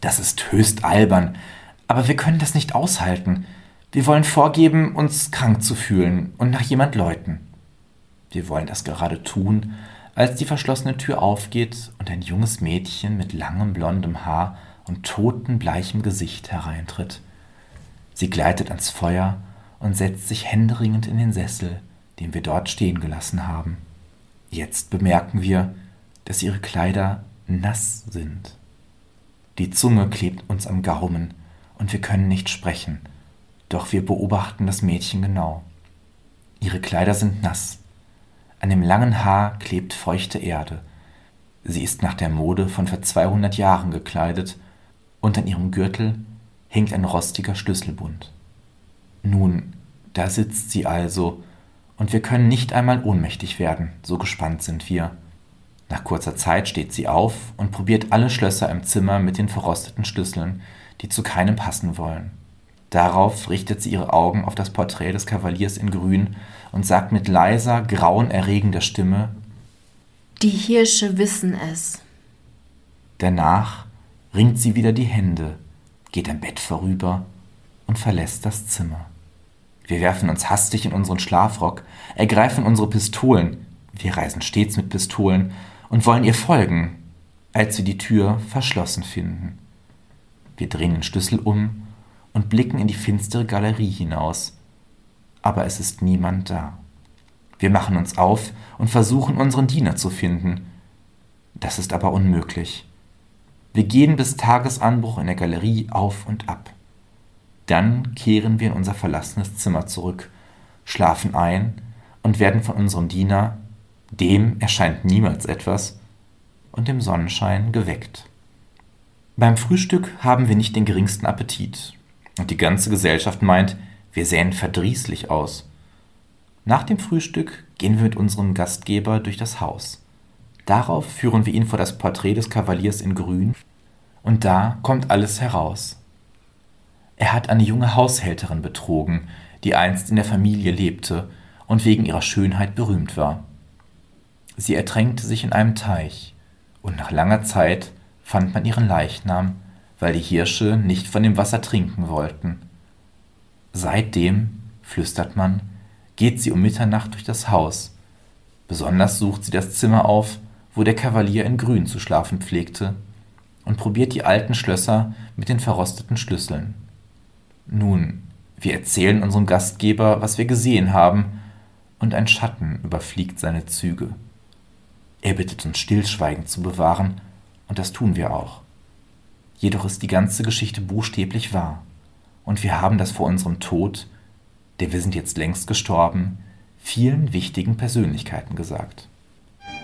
das ist höchst albern, aber wir können das nicht aushalten. Wir wollen vorgeben, uns krank zu fühlen und nach jemand läuten. Wir wollen das gerade tun, als die verschlossene Tür aufgeht und ein junges Mädchen mit langem blondem Haar und totenbleichem Gesicht hereintritt. Sie gleitet ans Feuer und setzt sich händeringend in den Sessel, den wir dort stehen gelassen haben. Jetzt bemerken wir, dass ihre Kleider nass sind. Die Zunge klebt uns am Gaumen und wir können nicht sprechen, doch wir beobachten das Mädchen genau. Ihre Kleider sind nass. An dem langen Haar klebt feuchte Erde. Sie ist nach der Mode von vor 200 Jahren gekleidet und an ihrem Gürtel hängt ein rostiger Schlüsselbund. Nun, da sitzt sie also, und wir können nicht einmal ohnmächtig werden, so gespannt sind wir. Nach kurzer Zeit steht sie auf und probiert alle Schlösser im Zimmer mit den verrosteten Schlüsseln, die zu keinem passen wollen. Darauf richtet sie ihre Augen auf das Porträt des Kavaliers in Grün und sagt mit leiser, grauenerregender Stimme Die Hirsche wissen es. Danach ringt sie wieder die Hände, geht am Bett vorüber und verlässt das Zimmer. Wir werfen uns hastig in unseren Schlafrock, ergreifen unsere Pistolen, wir reisen stets mit Pistolen und wollen ihr folgen, als wir die Tür verschlossen finden. Wir drehen den Schlüssel um und blicken in die finstere Galerie hinaus, aber es ist niemand da. Wir machen uns auf und versuchen unseren Diener zu finden. Das ist aber unmöglich. Wir gehen bis Tagesanbruch in der Galerie auf und ab. Dann kehren wir in unser verlassenes Zimmer zurück, schlafen ein und werden von unserem Diener, dem erscheint niemals etwas, und dem Sonnenschein geweckt. Beim Frühstück haben wir nicht den geringsten Appetit, und die ganze Gesellschaft meint, wir sähen verdrießlich aus. Nach dem Frühstück gehen wir mit unserem Gastgeber durch das Haus. Darauf führen wir ihn vor das Porträt des Kavaliers in Grün, und da kommt alles heraus. Er hat eine junge Haushälterin betrogen, die einst in der Familie lebte und wegen ihrer Schönheit berühmt war. Sie ertränkte sich in einem Teich, und nach langer Zeit fand man ihren Leichnam, weil die Hirsche nicht von dem Wasser trinken wollten. Seitdem, flüstert man, geht sie um Mitternacht durch das Haus. Besonders sucht sie das Zimmer auf, wo der Kavalier in Grün zu schlafen pflegte, und probiert die alten Schlösser mit den verrosteten Schlüsseln. Nun, wir erzählen unserem Gastgeber, was wir gesehen haben, und ein Schatten überfliegt seine Züge. Er bittet uns Stillschweigen zu bewahren, und das tun wir auch. Jedoch ist die ganze Geschichte buchstäblich wahr, und wir haben das vor unserem Tod, der wir sind jetzt längst gestorben, vielen wichtigen Persönlichkeiten gesagt.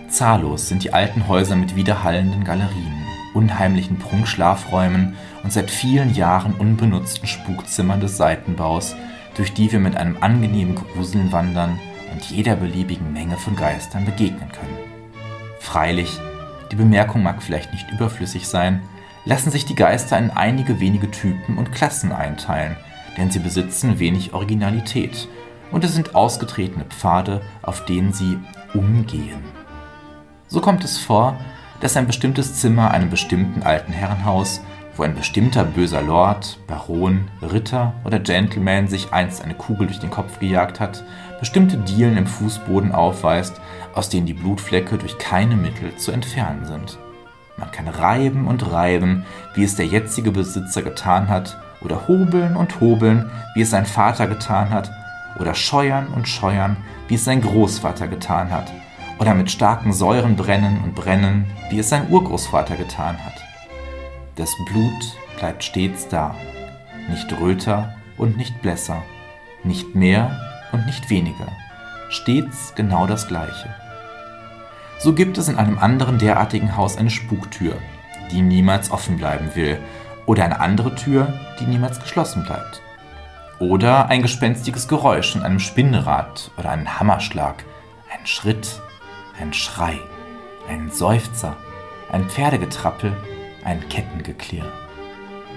Zahllos sind die alten Häuser mit widerhallenden Galerien, unheimlichen Prunkschlafräumen und seit vielen Jahren unbenutzten Spukzimmern des Seitenbaus, durch die wir mit einem angenehmen Gruseln wandern und jeder beliebigen Menge von Geistern begegnen können. Freilich, die Bemerkung mag vielleicht nicht überflüssig sein, lassen sich die Geister in einige wenige Typen und Klassen einteilen, denn sie besitzen wenig Originalität und es sind ausgetretene Pfade, auf denen sie umgehen. So kommt es vor, dass ein bestimmtes Zimmer einem bestimmten alten Herrenhaus, wo ein bestimmter böser Lord, Baron, Ritter oder Gentleman sich einst eine Kugel durch den Kopf gejagt hat, bestimmte Dielen im Fußboden aufweist, aus denen die Blutflecke durch keine Mittel zu entfernen sind. Man kann reiben und reiben, wie es der jetzige Besitzer getan hat, oder hobeln und hobeln, wie es sein Vater getan hat, oder scheuern und scheuern, wie es sein Großvater getan hat, oder mit starken Säuren brennen und brennen, wie es sein Urgroßvater getan hat. Das Blut bleibt stets da, nicht röter und nicht blässer, nicht mehr und nicht weniger, stets genau das gleiche. So gibt es in einem anderen derartigen Haus eine Spuktür, die niemals offen bleiben will, oder eine andere Tür, die niemals geschlossen bleibt. Oder ein gespenstiges Geräusch in einem Spinnrad oder einen Hammerschlag, ein Schritt, ein Schrei, ein Seufzer, ein Pferdegetrappel, ein Kettengeklirr.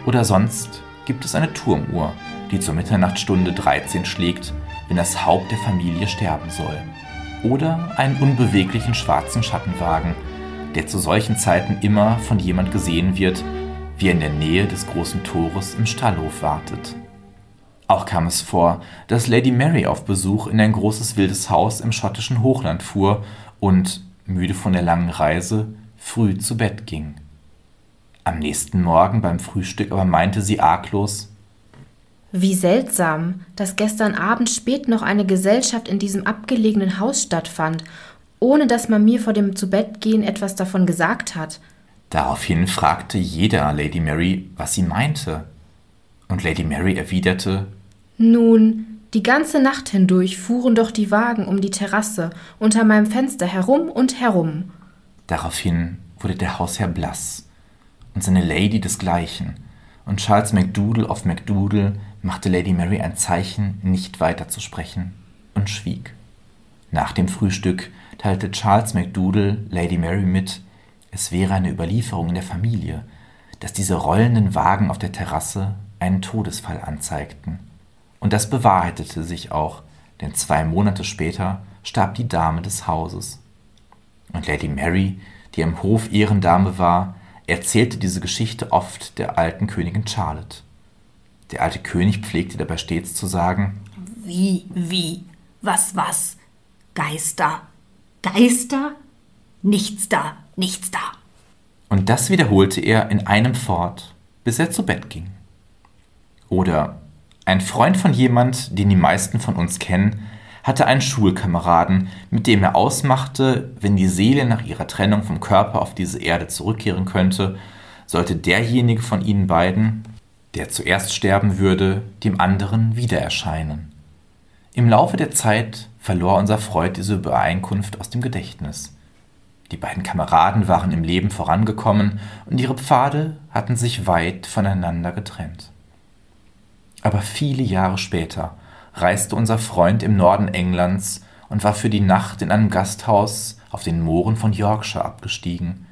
Oder sonst gibt es eine Turmuhr, die zur Mitternachtsstunde 13 schlägt, wenn das Haupt der Familie sterben soll. Oder einen unbeweglichen schwarzen Schattenwagen, der zu solchen Zeiten immer von jemand gesehen wird, wie er in der Nähe des großen Tores im Stallhof wartet. Auch kam es vor, dass Lady Mary auf Besuch in ein großes wildes Haus im schottischen Hochland fuhr und, müde von der langen Reise, früh zu Bett ging. Am nächsten Morgen beim Frühstück aber meinte sie arglos Wie seltsam, dass gestern Abend spät noch eine Gesellschaft in diesem abgelegenen Haus stattfand, ohne dass man mir vor dem Zubettgehen etwas davon gesagt hat. Daraufhin fragte jeder Lady Mary, was sie meinte. Und Lady Mary erwiderte Nun, die ganze Nacht hindurch fuhren doch die Wagen um die Terrasse unter meinem Fenster herum und herum. Daraufhin wurde der Hausherr blass und seine Lady desgleichen, und Charles MacDoodle auf MacDoodle machte Lady Mary ein Zeichen, nicht weiterzusprechen, und schwieg. Nach dem Frühstück teilte Charles MacDoodle Lady Mary mit, es wäre eine Überlieferung in der Familie, dass diese rollenden Wagen auf der Terrasse einen Todesfall anzeigten. Und das bewahrheitete sich auch, denn zwei Monate später starb die Dame des Hauses. Und Lady Mary, die im Hof Ehrendame war, erzählte diese Geschichte oft der alten Königin Charlotte. Der alte König pflegte dabei stets zu sagen Wie, wie, was, was? Geister, Geister? Nichts da, nichts da. Und das wiederholte er in einem fort, bis er zu Bett ging. Oder ein Freund von jemand, den die meisten von uns kennen, hatte einen Schulkameraden, mit dem er ausmachte, wenn die Seele nach ihrer Trennung vom Körper auf diese Erde zurückkehren könnte, sollte derjenige von ihnen beiden, der zuerst sterben würde, dem anderen wieder erscheinen. Im Laufe der Zeit verlor unser Freund diese Übereinkunft aus dem Gedächtnis. Die beiden Kameraden waren im Leben vorangekommen und ihre Pfade hatten sich weit voneinander getrennt. Aber viele Jahre später reiste unser Freund im Norden Englands und war für die Nacht in einem Gasthaus auf den Mooren von Yorkshire abgestiegen.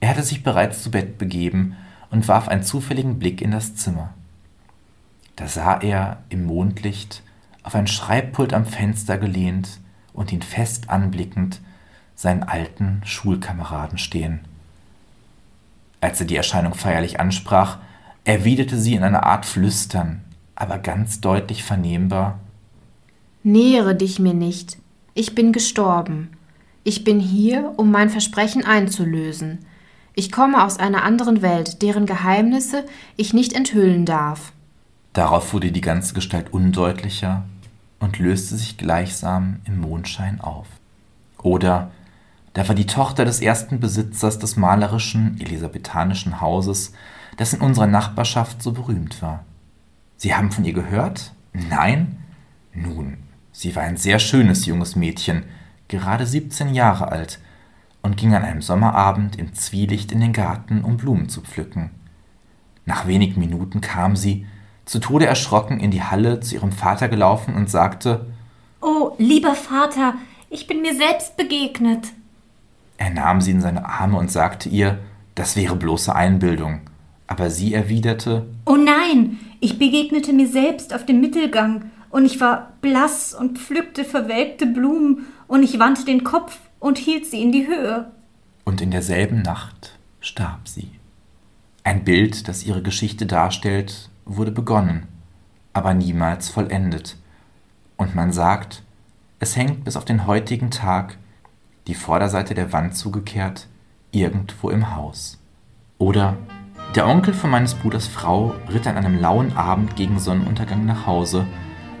Er hatte sich bereits zu Bett begeben und warf einen zufälligen Blick in das Zimmer. Da sah er im Mondlicht auf ein Schreibpult am Fenster gelehnt und ihn fest anblickend seinen alten Schulkameraden stehen. Als er die Erscheinung feierlich ansprach, erwiderte sie in einer Art Flüstern, aber ganz deutlich vernehmbar Nähere dich mir nicht, ich bin gestorben. Ich bin hier, um mein Versprechen einzulösen. Ich komme aus einer anderen Welt, deren Geheimnisse ich nicht enthüllen darf. Darauf wurde die ganze Gestalt undeutlicher und löste sich gleichsam im Mondschein auf. Oder da war die Tochter des ersten Besitzers des malerischen elisabethanischen Hauses, das in unserer Nachbarschaft so berühmt war. Sie haben von ihr gehört? Nein? Nun, sie war ein sehr schönes junges Mädchen, gerade 17 Jahre alt, und ging an einem Sommerabend im Zwielicht in den Garten, um Blumen zu pflücken. Nach wenigen Minuten kam sie, zu Tode erschrocken, in die Halle zu ihrem Vater gelaufen und sagte Oh, lieber Vater, ich bin mir selbst begegnet. Er nahm sie in seine Arme und sagte ihr, das wäre bloße Einbildung. Aber sie erwiderte Oh nein, ich begegnete mir selbst auf dem Mittelgang, und ich war blass und pflückte verwelkte Blumen, und ich wandte den Kopf und hielt sie in die Höhe. Und in derselben Nacht starb sie. Ein Bild, das ihre Geschichte darstellt, wurde begonnen, aber niemals vollendet. Und man sagt, es hängt bis auf den heutigen Tag, die Vorderseite der Wand zugekehrt, irgendwo im Haus. Oder der Onkel von meines Bruders Frau ritt an einem lauen Abend gegen Sonnenuntergang nach Hause,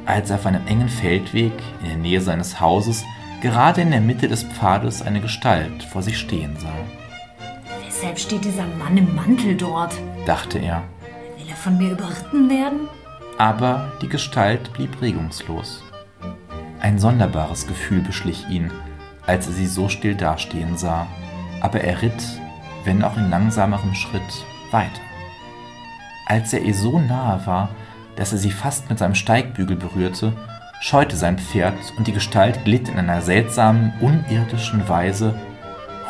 als er auf einem engen Feldweg in der Nähe seines Hauses gerade in der Mitte des Pfades eine Gestalt vor sich stehen sah. Weshalb steht dieser Mann im Mantel dort? dachte er. Will er von mir überritten werden? Aber die Gestalt blieb regungslos. Ein sonderbares Gefühl beschlich ihn, als er sie so still dastehen sah, aber er ritt, wenn auch in langsamerem Schritt, weiter. Als er ihr so nahe war, dass er sie fast mit seinem Steigbügel berührte, scheute sein Pferd und die Gestalt glitt in einer seltsamen, unirdischen Weise,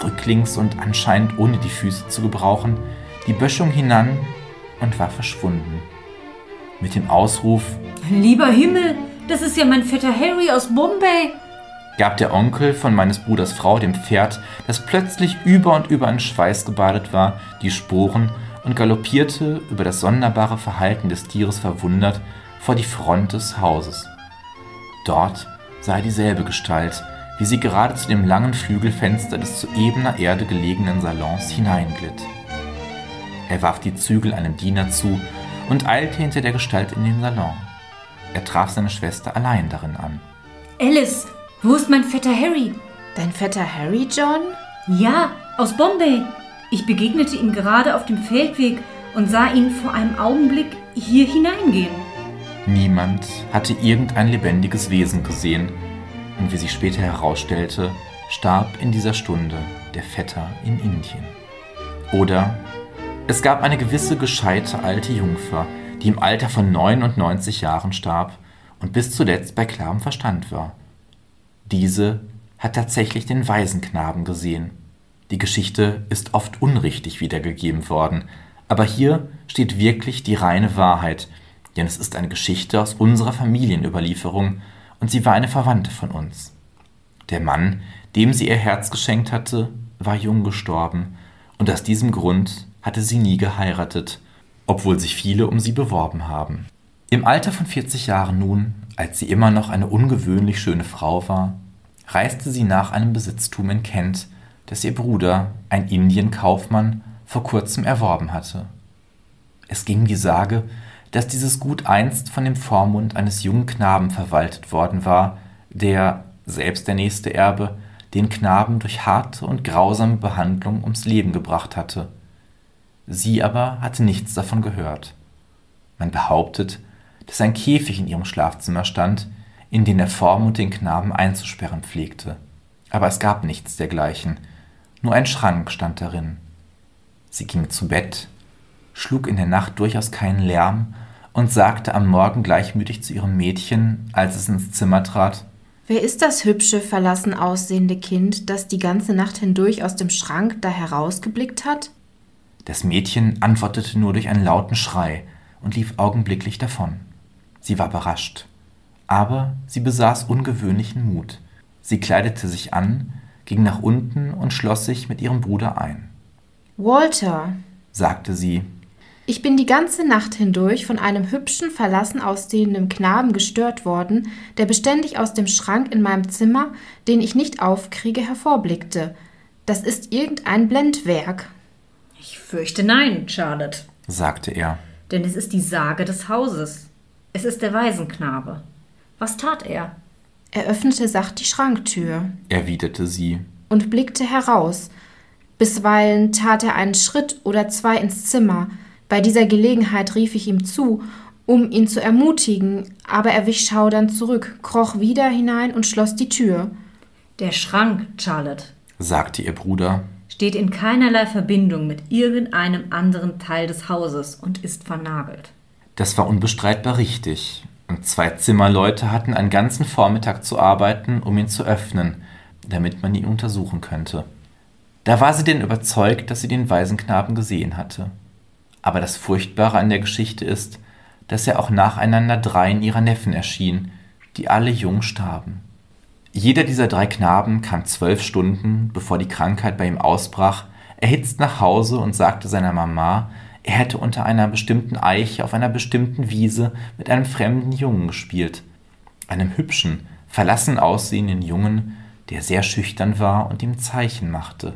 rücklings und anscheinend ohne die Füße zu gebrauchen, die Böschung hinan und war verschwunden. Mit dem Ausruf Lieber Himmel, das ist ja mein Vetter Harry aus Bombay. gab der Onkel von meines Bruders Frau dem Pferd, das plötzlich über und über in Schweiß gebadet war, die Sporen und galoppierte, über das sonderbare Verhalten des Tieres verwundert, vor die Front des Hauses. Dort sah er dieselbe Gestalt, wie sie gerade zu dem langen Flügelfenster des zu ebener Erde gelegenen Salons hineinglitt. Er warf die Zügel einem Diener zu und eilte hinter der Gestalt in den Salon. Er traf seine Schwester allein darin an. Alice, wo ist mein Vetter Harry? Dein Vetter Harry, John? Ja, aus Bombay. Ich begegnete ihm gerade auf dem Feldweg und sah ihn vor einem Augenblick hier hineingehen. Niemand hatte irgendein lebendiges Wesen gesehen, und wie sich später herausstellte, starb in dieser Stunde der Vetter in Indien. Oder es gab eine gewisse gescheite alte Jungfer, die im Alter von 99 Jahren starb und bis zuletzt bei klarem Verstand war. Diese hat tatsächlich den Waisenknaben gesehen. Die Geschichte ist oft unrichtig wiedergegeben worden, aber hier steht wirklich die reine Wahrheit, denn es ist eine Geschichte aus unserer Familienüberlieferung und sie war eine Verwandte von uns. Der Mann, dem sie ihr Herz geschenkt hatte, war jung gestorben und aus diesem Grund hatte sie nie geheiratet, obwohl sich viele um sie beworben haben. Im Alter von 40 Jahren nun, als sie immer noch eine ungewöhnlich schöne Frau war, reiste sie nach einem Besitztum in Kent, das ihr Bruder, ein Indienkaufmann, vor kurzem erworben hatte. Es ging die Sage, dass dieses Gut einst von dem Vormund eines jungen Knaben verwaltet worden war, der, selbst der nächste Erbe, den Knaben durch harte und grausame Behandlung ums Leben gebracht hatte. Sie aber hatte nichts davon gehört. Man behauptet, dass ein Käfig in ihrem Schlafzimmer stand, in den der Vormund den Knaben einzusperren pflegte. Aber es gab nichts dergleichen, nur ein Schrank stand darin. Sie ging zu Bett, schlug in der Nacht durchaus keinen Lärm und sagte am Morgen gleichmütig zu ihrem Mädchen, als es ins Zimmer trat Wer ist das hübsche, verlassen aussehende Kind, das die ganze Nacht hindurch aus dem Schrank da herausgeblickt hat? Das Mädchen antwortete nur durch einen lauten Schrei und lief augenblicklich davon. Sie war überrascht. Aber sie besaß ungewöhnlichen Mut. Sie kleidete sich an, ging nach unten und schloss sich mit ihrem Bruder ein. Walter, sagte sie, ich bin die ganze Nacht hindurch von einem hübschen, verlassen aussehenden Knaben gestört worden, der beständig aus dem Schrank in meinem Zimmer, den ich nicht aufkriege, hervorblickte. Das ist irgendein Blendwerk. Ich fürchte nein, Charlotte, sagte er. denn es ist die Sage des Hauses. Es ist der Waisenknabe. Was tat er? Er öffnete sacht die Schranktür erwiderte sie. und blickte heraus. Bisweilen tat er einen Schritt oder zwei ins Zimmer. Bei dieser Gelegenheit rief ich ihm zu, um ihn zu ermutigen, aber er wich schaudernd zurück, kroch wieder hinein und schloss die Tür. Der Schrank, Charlotte, sagte ihr Bruder. steht in keinerlei Verbindung mit irgendeinem anderen Teil des Hauses und ist vernagelt. Das war unbestreitbar richtig, und zwei Zimmerleute hatten einen ganzen Vormittag zu arbeiten, um ihn zu öffnen, damit man ihn untersuchen könnte. Da war sie denn überzeugt, dass sie den Waisenknaben gesehen hatte. Aber das Furchtbare an der Geschichte ist, dass er auch nacheinander dreien ihrer Neffen erschien, die alle jung starben. Jeder dieser drei Knaben kam zwölf Stunden, bevor die Krankheit bei ihm ausbrach, erhitzt nach Hause und sagte seiner Mama, er hätte unter einer bestimmten Eiche auf einer bestimmten Wiese mit einem fremden Jungen gespielt. Einem hübschen, verlassen aussehenden Jungen, der sehr schüchtern war und ihm Zeichen machte.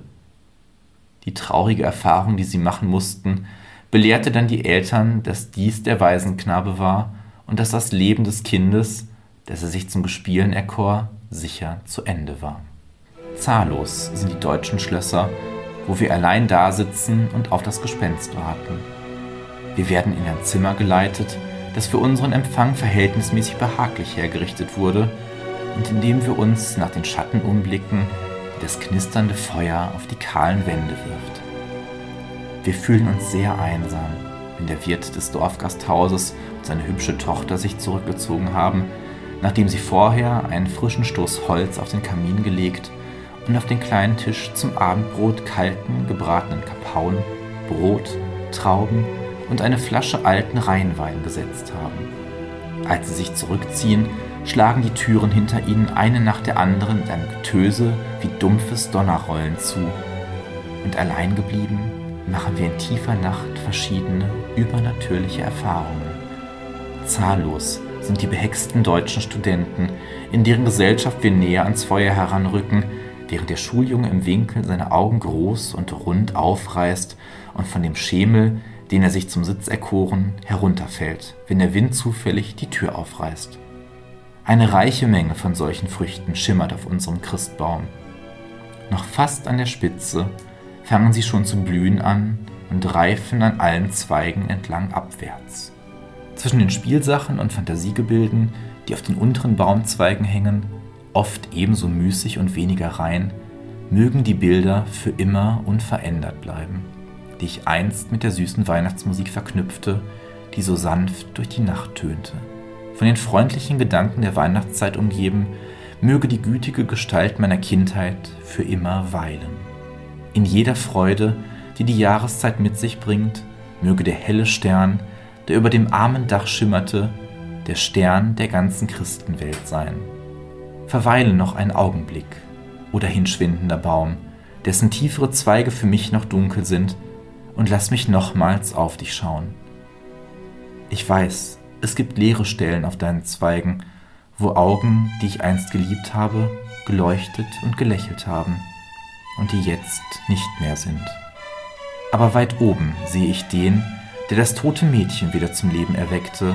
Die traurige Erfahrung, die sie machen mussten, belehrte dann die Eltern, dass dies der Waisenknabe war und dass das Leben des Kindes, dass er sich zum Bespielen erkor, sicher zu Ende war. Zahllos sind die deutschen Schlösser, wo wir allein dasitzen und auf das Gespenst warten. Wir werden in ein Zimmer geleitet, das für unseren Empfang verhältnismäßig behaglich hergerichtet wurde und in dem wir uns nach den Schatten umblicken, die das knisternde Feuer auf die kahlen Wände wirft. Wir fühlen uns sehr einsam, wenn der Wirt des Dorfgasthauses und seine hübsche Tochter sich zurückgezogen haben, nachdem sie vorher einen frischen Stoß Holz auf den Kamin gelegt und auf den kleinen Tisch zum Abendbrot kalten, gebratenen Kapauen, Brot, Trauben und eine Flasche alten Rheinwein gesetzt haben. Als sie sich zurückziehen, schlagen die Türen hinter ihnen eine nach der anderen mit einem Getöse wie dumpfes Donnerrollen zu. Und allein geblieben machen wir in tiefer Nacht verschiedene übernatürliche Erfahrungen. Zahllos sind die behexten deutschen Studenten, in deren Gesellschaft wir näher ans Feuer heranrücken, während der Schuljunge im Winkel seine Augen groß und rund aufreißt und von dem Schemel, den er sich zum Sitz erkoren, herunterfällt, wenn der Wind zufällig die Tür aufreißt. Eine reiche Menge von solchen Früchten schimmert auf unserem Christbaum. Noch fast an der Spitze fangen sie schon zu blühen an und reifen an allen Zweigen entlang abwärts. Zwischen den Spielsachen und Fantasiegebilden, die auf den unteren Baumzweigen hängen, oft ebenso müßig und weniger rein, mögen die Bilder für immer unverändert bleiben, die ich einst mit der süßen Weihnachtsmusik verknüpfte, die so sanft durch die Nacht tönte. Von den freundlichen Gedanken der Weihnachtszeit umgeben, möge die gütige Gestalt meiner Kindheit für immer weilen. In jeder Freude, die die Jahreszeit mit sich bringt, möge der helle Stern, der über dem armen Dach schimmerte, der Stern der ganzen Christenwelt sein. Verweile noch einen Augenblick, o dahinschwindender Baum, dessen tiefere Zweige für mich noch dunkel sind, und lass mich nochmals auf dich schauen. Ich weiß, es gibt leere Stellen auf deinen Zweigen, wo Augen, die ich einst geliebt habe, geleuchtet und gelächelt haben und die jetzt nicht mehr sind. Aber weit oben sehe ich den, der das tote Mädchen wieder zum Leben erweckte,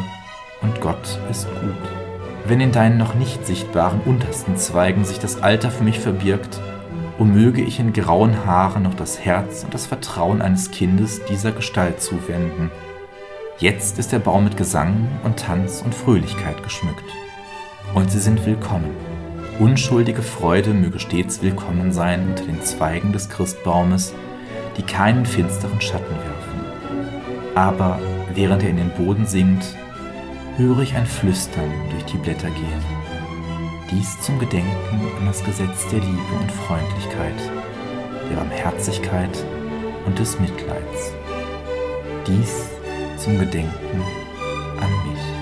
und Gott ist gut wenn in deinen noch nicht sichtbaren untersten Zweigen sich das Alter für mich verbirgt, o möge ich in grauen Haaren noch das Herz und das Vertrauen eines Kindes dieser Gestalt zuwenden. Jetzt ist der Baum mit Gesang und Tanz und Fröhlichkeit geschmückt. Und sie sind willkommen. Unschuldige Freude möge stets willkommen sein unter den Zweigen des Christbaumes, die keinen finsteren Schatten werfen. Aber während er in den Boden sinkt, höre ich ein Flüstern durch die Blätter gehen. Dies zum Gedenken an das Gesetz der Liebe und Freundlichkeit, der Barmherzigkeit und des Mitleids. Dies zum Gedenken an mich.